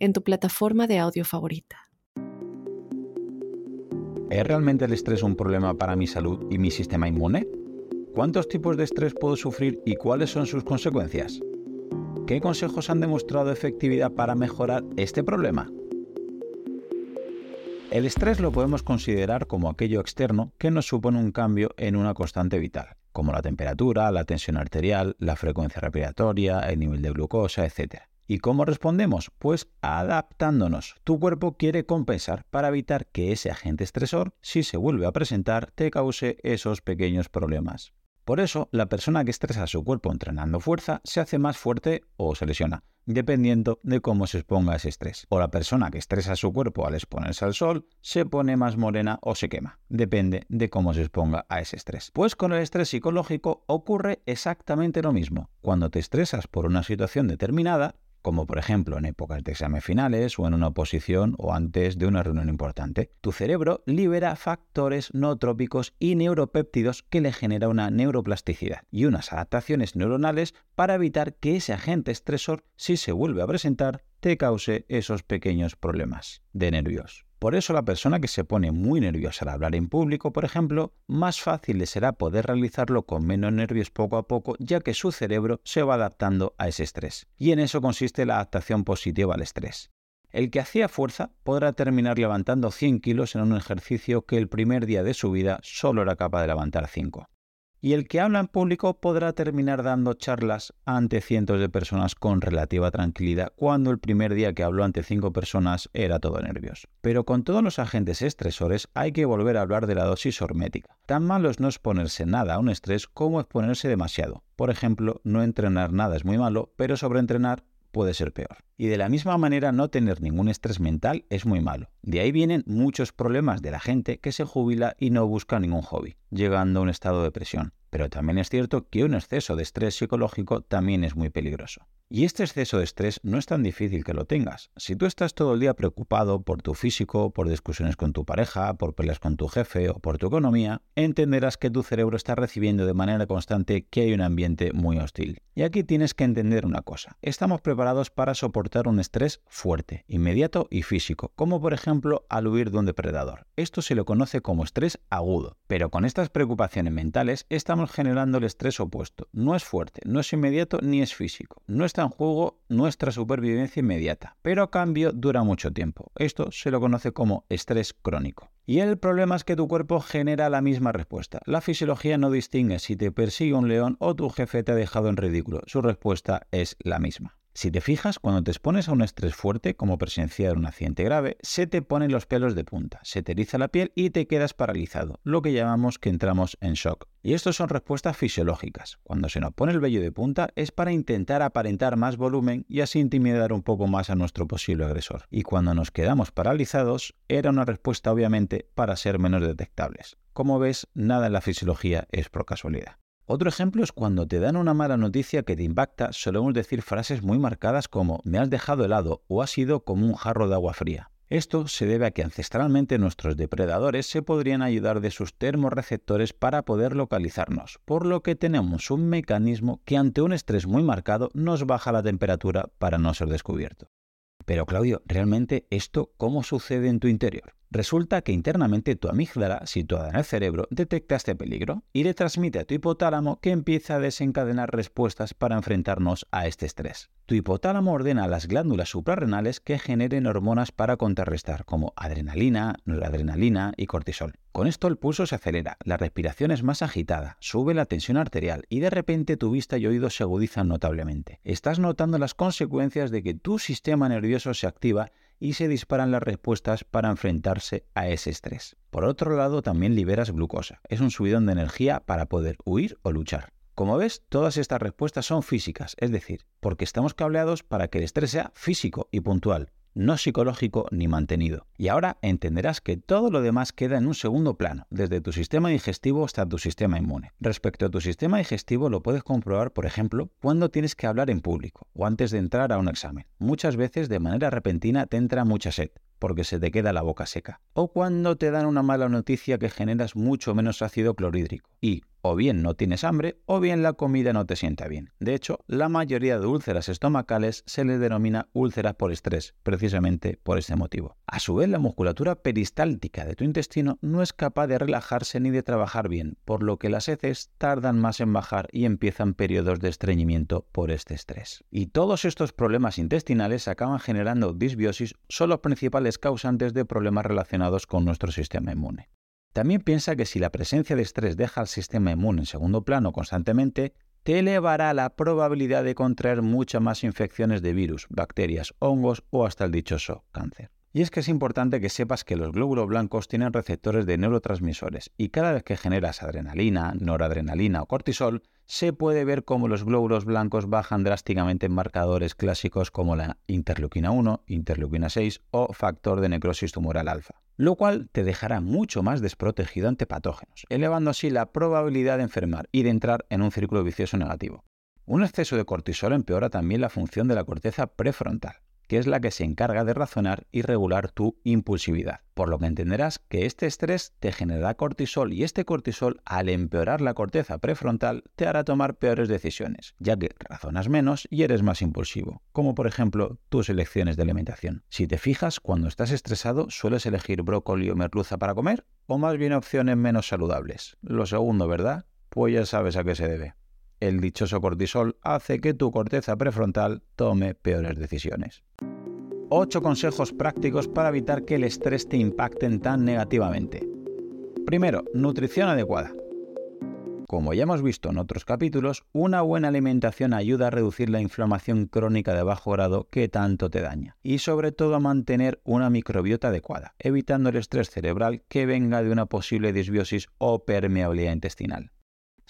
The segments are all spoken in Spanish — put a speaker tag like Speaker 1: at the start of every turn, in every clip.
Speaker 1: en tu plataforma de audio favorita.
Speaker 2: ¿Es realmente el estrés un problema para mi salud y mi sistema inmune? ¿Cuántos tipos de estrés puedo sufrir y cuáles son sus consecuencias? ¿Qué consejos han demostrado efectividad para mejorar este problema? El estrés lo podemos considerar como aquello externo que nos supone un cambio en una constante vital, como la temperatura, la tensión arterial, la frecuencia respiratoria, el nivel de glucosa, etc. ¿Y cómo respondemos? Pues adaptándonos. Tu cuerpo quiere compensar para evitar que ese agente estresor, si se vuelve a presentar, te cause esos pequeños problemas. Por eso, la persona que estresa a su cuerpo entrenando fuerza se hace más fuerte o se lesiona, dependiendo de cómo se exponga ese estrés. O la persona que estresa a su cuerpo al exponerse al sol se pone más morena o se quema, depende de cómo se exponga a ese estrés. Pues con el estrés psicológico ocurre exactamente lo mismo. Cuando te estresas por una situación determinada, como por ejemplo en épocas de examen finales o en una oposición o antes de una reunión importante. Tu cerebro libera factores nootrópicos y neuropéptidos que le genera una neuroplasticidad y unas adaptaciones neuronales para evitar que ese agente estresor, si se vuelve a presentar, te cause esos pequeños problemas de nervios. Por eso la persona que se pone muy nerviosa al hablar en público, por ejemplo, más fácil le será poder realizarlo con menos nervios poco a poco, ya que su cerebro se va adaptando a ese estrés. Y en eso consiste la adaptación positiva al estrés. El que hacía fuerza podrá terminar levantando 100 kilos en un ejercicio que el primer día de su vida solo era capaz de levantar 5 y el que habla en público podrá terminar dando charlas ante cientos de personas con relativa tranquilidad cuando el primer día que habló ante cinco personas era todo nervios. Pero con todos los agentes estresores hay que volver a hablar de la dosis hormética. Tan malo es no exponerse nada a un estrés como exponerse demasiado. Por ejemplo, no entrenar nada es muy malo, pero sobreentrenar puede ser peor. Y de la misma manera no tener ningún estrés mental es muy malo. De ahí vienen muchos problemas de la gente que se jubila y no busca ningún hobby, llegando a un estado de presión. Pero también es cierto que un exceso de estrés psicológico también es muy peligroso. Y este exceso de estrés no es tan difícil que lo tengas. Si tú estás todo el día preocupado por tu físico, por discusiones con tu pareja, por peleas con tu jefe o por tu economía, entenderás que tu cerebro está recibiendo de manera constante que hay un ambiente muy hostil. Y aquí tienes que entender una cosa. Estamos preparados para soportar un estrés fuerte, inmediato y físico, como por ejemplo al huir de un depredador. Esto se lo conoce como estrés agudo. Pero con estas preocupaciones mentales estamos generando el estrés opuesto. No es fuerte, no es inmediato ni es físico. No en juego nuestra supervivencia inmediata, pero a cambio dura mucho tiempo. Esto se lo conoce como estrés crónico. Y el problema es que tu cuerpo genera la misma respuesta. La fisiología no distingue si te persigue un león o tu jefe te ha dejado en ridículo. Su respuesta es la misma. Si te fijas, cuando te expones a un estrés fuerte, como presenciar un accidente grave, se te ponen los pelos de punta, se te eriza la piel y te quedas paralizado, lo que llamamos que entramos en shock. Y esto son respuestas fisiológicas. Cuando se nos pone el vello de punta es para intentar aparentar más volumen y así intimidar un poco más a nuestro posible agresor. Y cuando nos quedamos paralizados, era una respuesta obviamente para ser menos detectables. Como ves, nada en la fisiología es por casualidad. Otro ejemplo es cuando te dan una mala noticia que te impacta, solemos decir frases muy marcadas como me has dejado helado o ha sido como un jarro de agua fría. Esto se debe a que ancestralmente nuestros depredadores se podrían ayudar de sus termorreceptores para poder localizarnos, por lo que tenemos un mecanismo que ante un estrés muy marcado nos baja la temperatura para no ser descubierto. Pero Claudio, ¿realmente esto cómo sucede en tu interior? Resulta que internamente tu amígdala, situada en el cerebro, detecta este peligro y le transmite a tu hipotálamo que empieza a desencadenar respuestas para enfrentarnos a este estrés. Tu hipotálamo ordena a las glándulas suprarrenales que generen hormonas para contrarrestar, como adrenalina, noradrenalina y cortisol. Con esto el pulso se acelera, la respiración es más agitada, sube la tensión arterial y de repente tu vista y oído se agudizan notablemente. Estás notando las consecuencias de que tu sistema nervioso se activa y se disparan las respuestas para enfrentarse a ese estrés. Por otro lado, también liberas glucosa. Es un subidón de energía para poder huir o luchar. Como ves, todas estas respuestas son físicas, es decir, porque estamos cableados para que el estrés sea físico y puntual, no psicológico ni mantenido. Y ahora entenderás que todo lo demás queda en un segundo plano, desde tu sistema digestivo hasta tu sistema inmune. Respecto a tu sistema digestivo lo puedes comprobar, por ejemplo, cuando tienes que hablar en público o antes de entrar a un examen. Muchas veces de manera repentina te entra mucha sed porque se te queda la boca seca. O cuando te dan una mala noticia que generas mucho menos ácido clorhídrico. Y o bien no tienes hambre o bien la comida no te sienta bien. De hecho, la mayoría de úlceras estomacales se les denomina úlceras por estrés, precisamente por este motivo. A su vez, la musculatura peristáltica de tu intestino no es capaz de relajarse ni de trabajar bien, por lo que las heces tardan más en bajar y empiezan periodos de estreñimiento por este estrés. Y todos estos problemas intestinales acaban generando disbiosis, son los principales causantes de problemas relacionados con nuestro sistema inmune. También piensa que si la presencia de estrés deja al sistema inmune en segundo plano constantemente, te elevará la probabilidad de contraer muchas más infecciones de virus, bacterias, hongos o hasta el dichoso cáncer. Y es que es importante que sepas que los glóbulos blancos tienen receptores de neurotransmisores y cada vez que generas adrenalina, noradrenalina o cortisol, se puede ver cómo los glóbulos blancos bajan drásticamente en marcadores clásicos como la interleuquina 1, interleuquina 6 o factor de necrosis tumoral alfa, lo cual te dejará mucho más desprotegido ante patógenos, elevando así la probabilidad de enfermar y de entrar en un círculo vicioso negativo. Un exceso de cortisol empeora también la función de la corteza prefrontal, que es la que se encarga de razonar y regular tu impulsividad. Por lo que entenderás que este estrés te genera cortisol y este cortisol, al empeorar la corteza prefrontal, te hará tomar peores decisiones, ya que razonas menos y eres más impulsivo, como por ejemplo tus elecciones de alimentación. Si te fijas, cuando estás estresado, ¿sueles elegir brócoli o merluza para comer? ¿O más bien opciones menos saludables? Lo segundo, ¿verdad? Pues ya sabes a qué se debe el dichoso cortisol hace que tu corteza prefrontal tome peores decisiones. 8 consejos prácticos para evitar que el estrés te impacte tan negativamente. Primero, nutrición adecuada. Como ya hemos visto en otros capítulos, una buena alimentación ayuda a reducir la inflamación crónica de bajo grado que tanto te daña y sobre todo a mantener una microbiota adecuada, evitando el estrés cerebral que venga de una posible disbiosis o permeabilidad intestinal.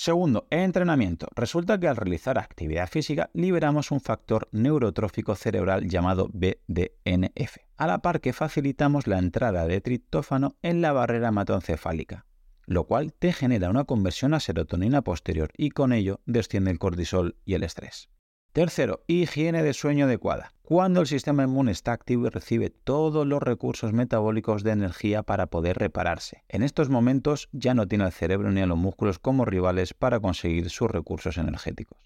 Speaker 2: Segundo, entrenamiento. Resulta que al realizar actividad física liberamos un factor neurotrófico cerebral llamado BDNF, a la par que facilitamos la entrada de triptófano en la barrera hematoencefálica, lo cual te genera una conversión a serotonina posterior y con ello desciende el cortisol y el estrés. Tercero, higiene de sueño adecuada. Cuando el sistema inmune está activo y recibe todos los recursos metabólicos de energía para poder repararse. En estos momentos ya no tiene al cerebro ni a los músculos como rivales para conseguir sus recursos energéticos.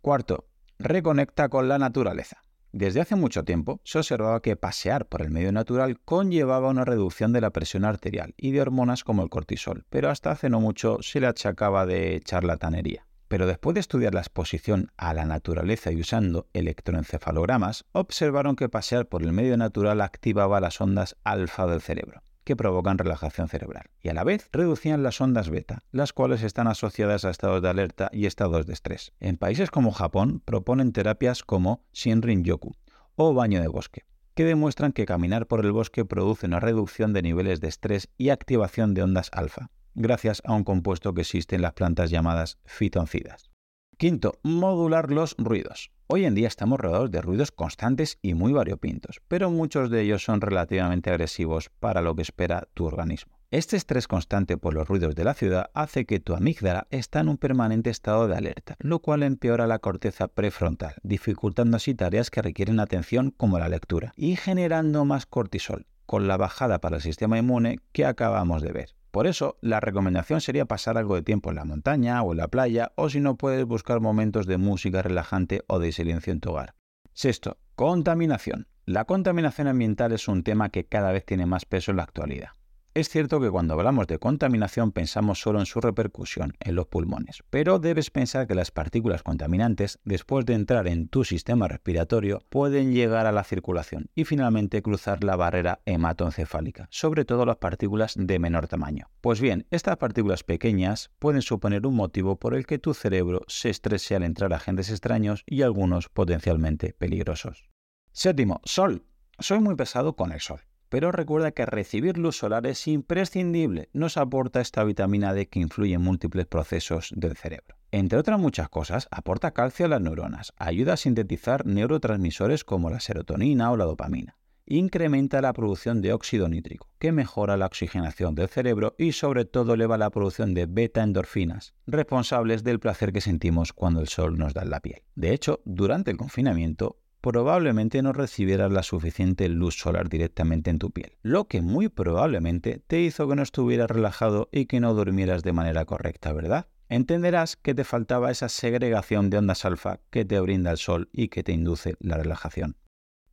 Speaker 2: Cuarto, reconecta con la naturaleza. Desde hace mucho tiempo se observaba que pasear por el medio natural conllevaba una reducción de la presión arterial y de hormonas como el cortisol, pero hasta hace no mucho se le achacaba de charlatanería. Pero después de estudiar la exposición a la naturaleza y usando electroencefalogramas, observaron que pasear por el medio natural activaba las ondas alfa del cerebro que provocan relajación cerebral, y a la vez reducían las ondas beta, las cuales están asociadas a estados de alerta y estados de estrés. En países como Japón proponen terapias como Shinrin-yoku o baño de bosque, que demuestran que caminar por el bosque produce una reducción de niveles de estrés y activación de ondas alfa, gracias a un compuesto que existe en las plantas llamadas fitoncidas. Quinto, modular los ruidos. Hoy en día estamos rodeados de ruidos constantes y muy variopintos, pero muchos de ellos son relativamente agresivos para lo que espera tu organismo. Este estrés constante por los ruidos de la ciudad hace que tu amígdala esté en un permanente estado de alerta, lo cual empeora la corteza prefrontal, dificultando así tareas que requieren atención como la lectura, y generando más cortisol, con la bajada para el sistema inmune que acabamos de ver. Por eso, la recomendación sería pasar algo de tiempo en la montaña o en la playa, o si no puedes buscar momentos de música relajante o de silencio en tu hogar. Sexto, contaminación. La contaminación ambiental es un tema que cada vez tiene más peso en la actualidad. Es cierto que cuando hablamos de contaminación pensamos solo en su repercusión en los pulmones, pero debes pensar que las partículas contaminantes, después de entrar en tu sistema respiratorio, pueden llegar a la circulación y finalmente cruzar la barrera hematoencefálica, sobre todo las partículas de menor tamaño. Pues bien, estas partículas pequeñas pueden suponer un motivo por el que tu cerebro se estrese al entrar agentes extraños y algunos potencialmente peligrosos. Séptimo, sol. Soy muy pesado con el sol pero recuerda que recibir luz solar es imprescindible, nos aporta esta vitamina D que influye en múltiples procesos del cerebro. Entre otras muchas cosas, aporta calcio a las neuronas, ayuda a sintetizar neurotransmisores como la serotonina o la dopamina, incrementa la producción de óxido nítrico, que mejora la oxigenación del cerebro y sobre todo eleva la producción de beta-endorfinas, responsables del placer que sentimos cuando el sol nos da en la piel. De hecho, durante el confinamiento, probablemente no recibieras la suficiente luz solar directamente en tu piel, lo que muy probablemente te hizo que no estuvieras relajado y que no durmieras de manera correcta, ¿verdad? Entenderás que te faltaba esa segregación de ondas alfa que te brinda el sol y que te induce la relajación.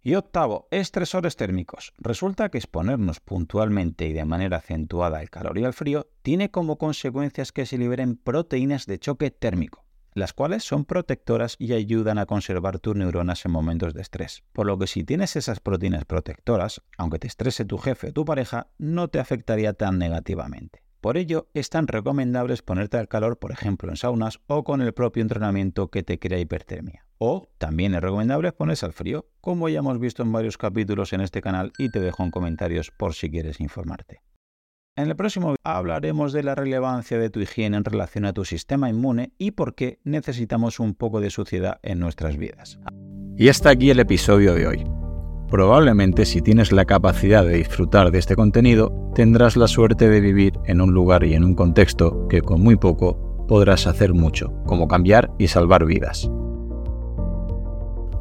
Speaker 2: Y octavo, estresores térmicos. Resulta que exponernos puntualmente y de manera acentuada al calor y al frío tiene como consecuencias que se liberen proteínas de choque térmico, las cuales son protectoras y ayudan a conservar tus neuronas en momentos de estrés. Por lo que si tienes esas proteínas protectoras, aunque te estrese tu jefe o tu pareja, no te afectaría tan negativamente. Por ello, es tan recomendable exponerte al calor, por ejemplo, en saunas o con el propio entrenamiento que te crea hipertermia. O también es recomendable exponerse al frío, como ya hemos visto en varios capítulos en este canal y te dejo en comentarios por si quieres informarte. En el próximo hablaremos de la relevancia de tu higiene en relación a tu sistema inmune y por qué necesitamos un poco de suciedad en nuestras vidas. Y hasta aquí el episodio de hoy. Probablemente si tienes la capacidad de disfrutar de este contenido, tendrás la suerte de vivir en un lugar y en un contexto que con muy poco podrás hacer mucho, como cambiar y salvar vidas.